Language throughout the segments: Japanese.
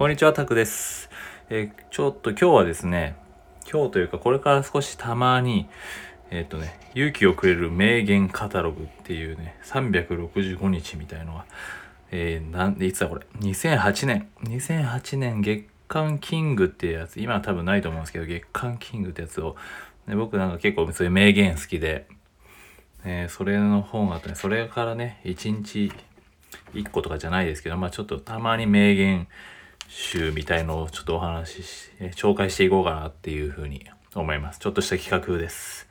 こんにちは、タクです。えーちょっと今日はですね、今日というかこれから少したまに、えっ、とね、勇気をくれる名言カタログっていうね、365日みたいのが、えーなんで、いつだこれ、2008年、2008年月刊キングっていうやつ、今は多分ないと思うんですけど、月刊キングってやつを、ね僕なんか結構そういう名言好きで、えーそれの本があってね、それからね、1日1個とかじゃないですけど、まあちょっとたまに名言集みたいのをちょっとお話しし、紹介していこうかなっていうふうに思います。ちょっとした企画です。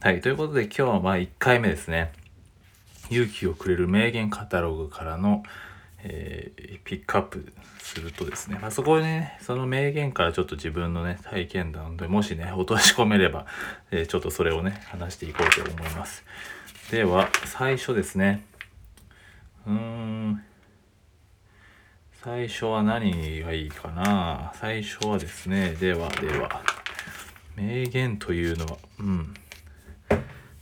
はい、ということで今日はまあ1回目ですね。勇気をくれる名言カタログからの、えーピックアップするとですね、まあ、そこでね、その名言からちょっと自分のね、体験談でもしね、落とし込めれば、えーちょっとそれをね、話していこうと思います。では、最初ですね。うーん。最初は何がいいかな？最初はですね、ではでは、名言というのは、うん。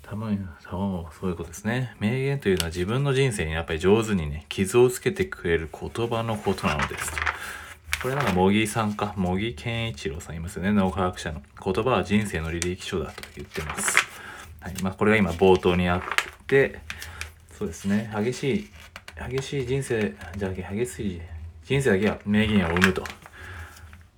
たまに、たまそういうことですね。名言というのは自分の人生にやっぱり上手にね、傷をつけてくれる言葉のことなのですと。これなんか茂木さんか、茂木健一郎さんいますよね、脳科学者の。言葉は人生の履歴書だと言ってます。はい。まあこれが今冒頭にあって、そうですね、激しい、激しい人生じゃなくて激しい人生だけは名言を生むと。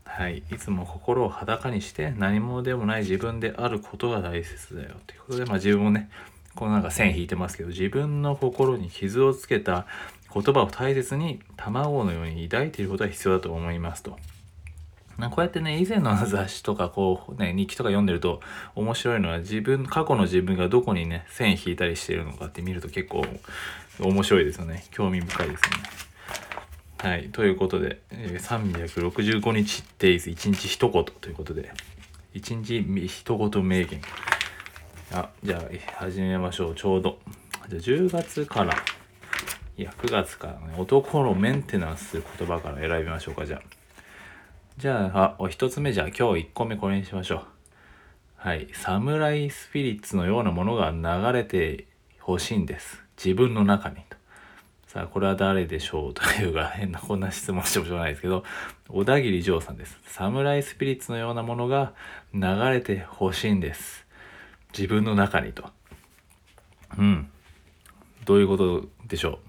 はい。いつも心を裸にして何者でもない自分であることが大切だよ。ということで、まあ自分もね、このなんか線引いてますけど、自分の心に傷をつけた言葉を大切に卵のように抱いていることが必要だと思いますと。なこうやってね、以前の雑誌とか、こう、ね、日記とか読んでると面白いのは自分、過去の自分がどこにね、線引いたりしているのかって見ると結構面白いですよね。興味深いですよね。はい。ということで、えー365日 days 1日一言ということで、1日一言名言。あ、じゃあ始めましょう。ちょうど。じゃあ10月から、いや、9月からね、男のメンテナンス言葉から選びましょうか、じゃあ。じゃあ、あ、お一つ目じゃあ今日1個目これにしましょう。はい。サムライスピリッツのようなものが流れてほしいんです。自分の中にと。さあ、これは誰でしょうというか、変な、こんな質問してもしょうがないですけど、小田切丈さんです。サムライスピリッツのようなものが流れてほしいんです。自分の中にと。うん。どういうことでしょ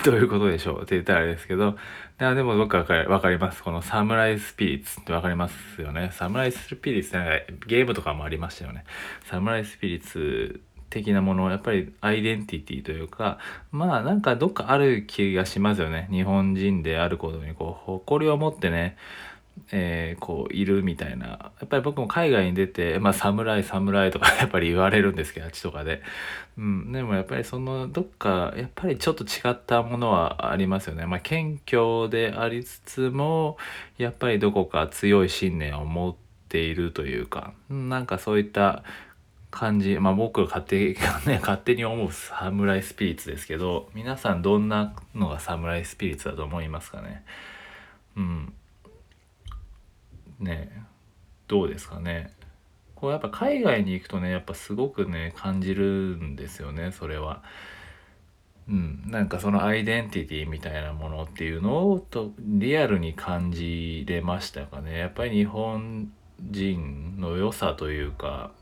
う？どういうことでしょうって言ったらあれですけど、いやでも僕はわかりわかります。このサムライスピリッツってわかりますよね。サムライスピリッツなんかゲームとかもありましたよね。サムライスピリッツ的なものやっぱりアイデンティティというかまあなんかどっかある気がしますよね。日本人であることにこう誇りを持ってねえーこういるみたいな。やっぱり僕も海外に出てまあ侍侍とか やっぱり言われるんですけどあっちとかで、うん、でもやっぱりそのどっかやっぱりちょっと違ったものはありますよね。まあ謙虚でありつつもやっぱりどこか強い信念を持っているというかなんかそういった感じまあ僕が勝手,、ね、勝手に思うサムライスピリッツですけど皆さんどんなのがサムライスピリッツだと思いますかね？うん。ねどうですかね？こうやっぱ海外に行くとねやっぱすごくね感じるんですよねそれは。うん、なんかそのアイデンティティみたいなものっていうのをとリアルに感じれましたかね？やっぱり日本人の良さというか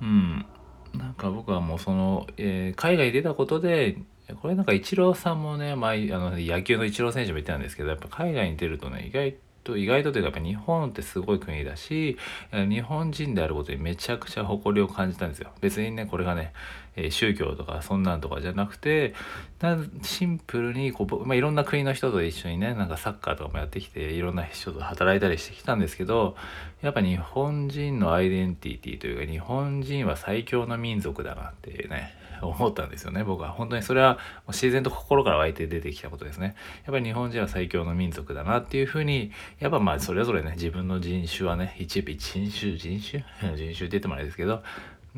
うん。なんか僕はもうその、えー海外出たことでこれなんかイチローさんもね前あの野球のイチロー選手も言ってたんですけどやっぱ海外に出るとね意外と意外とというかやっぱ日本ってすごい国だし日本人であることにめちゃくちゃ誇りを感じたんですよ。別にねこれがね、宗教とかそんなんとかじゃなくてシンプルにこう、まあ、いろんな国の人と一緒にねなんかサッカーとかもやってきていろんな人と働いたりしてきたんですけどやっぱ日本人のアイデンティティというか日本人は最強の民族だなっていうね思ったんですよね僕は。本当にそれは自然と心から湧いて出てきたことですね。やっぱり日本人は最強の民族だなっていうふうにやっぱまあそれぞれね自分の人種はね一部人種人種？人種って言ってもあれですけど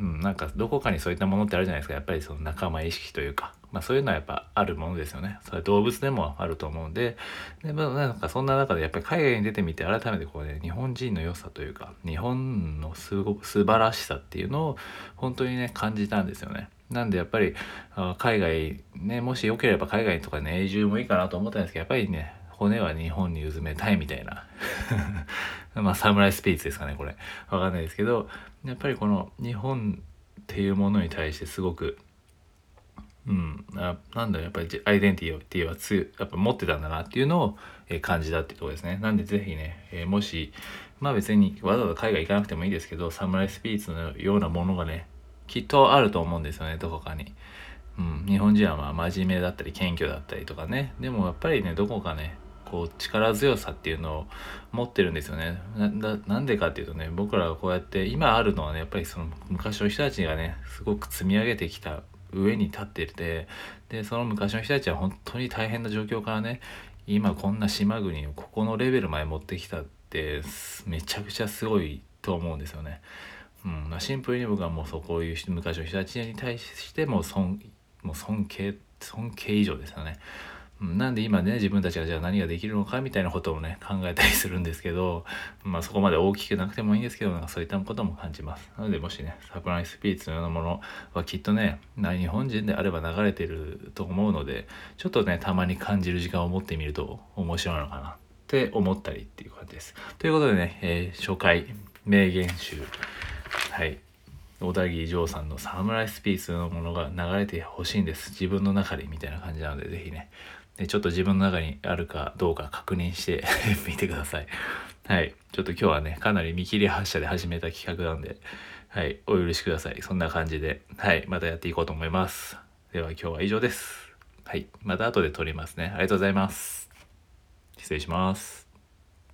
うん、なんかどこかにそういったものってあるじゃないですか。やっぱりその仲間意識というか、まあ、そういうのはやっぱあるものですよね。それ動物でもあると思うんで。で、まあ、なんかそんな中でやっぱり海外に出てみて改めてこうね日本人の良さというか日本のすご素晴らしさっていうのを本当にね感じたんですよね。なんでやっぱり海外ねもしよければ海外とかね永住もいいかなと思ったんですけどやっぱりね骨は日本にうずめたいみたいな。まあサムライスピーツですかねこれ。わかんないですけどやっぱりこの日本っていうものに対してすごくうんあなんだろうやっぱりアイデンティティはつやっぱ持ってたんだなっていうのを、え、感じたっていうところですね。なんで是非ね、え、もしまあ別にわざわざ海外行かなくてもいいですけどサムライスピーツのようなものがねきっとあると思うんですよねどこかに。うん、日本人はまあ真面目だったり謙虚だったりとかねでもやっぱりねどこかねこう力強さっていうのを持ってるんですよねなんでかっていうとね僕らがこうやって今あるのはねやっぱりその昔の人たちがねすごく積み上げてきた上に立っててでその昔の人たちは本当に大変な状況からね今こんな島国をここのレベルまで持ってきたってめちゃくちゃすごいと思うんですよね。うん、シンプルに僕はもうそうこういう昔の人たちに対しても尊もう尊敬尊敬以上ですよね。なんで今ね自分たちがじゃあ何ができるのかみたいなことをね考えたりするんですけど、まあ、そこまで大きくなくてもいいんですけどなんかそういったことも感じます。なのでもしねサプライスピーツのようなものはきっとね日本人であれば流れてると思うのでちょっとねたまに感じる時間を持ってみると面白いのかなって思ったりっていう感じです。ということでね、えー、初回名言集。はい小田切丈さんのサムライスピースのものが流れてほしいんです。自分の中でみたいな感じなので、ぜひね、でちょっと自分の中にあるかどうか確認して みてください。はい。ちょっと今日はね、かなり見切り発車で始めた企画なんで、はい。お許しください。そんな感じで、はい。またやっていこうと思います。では今日は以上です。はい。また後で撮りますね。ありがとうございます。失礼します。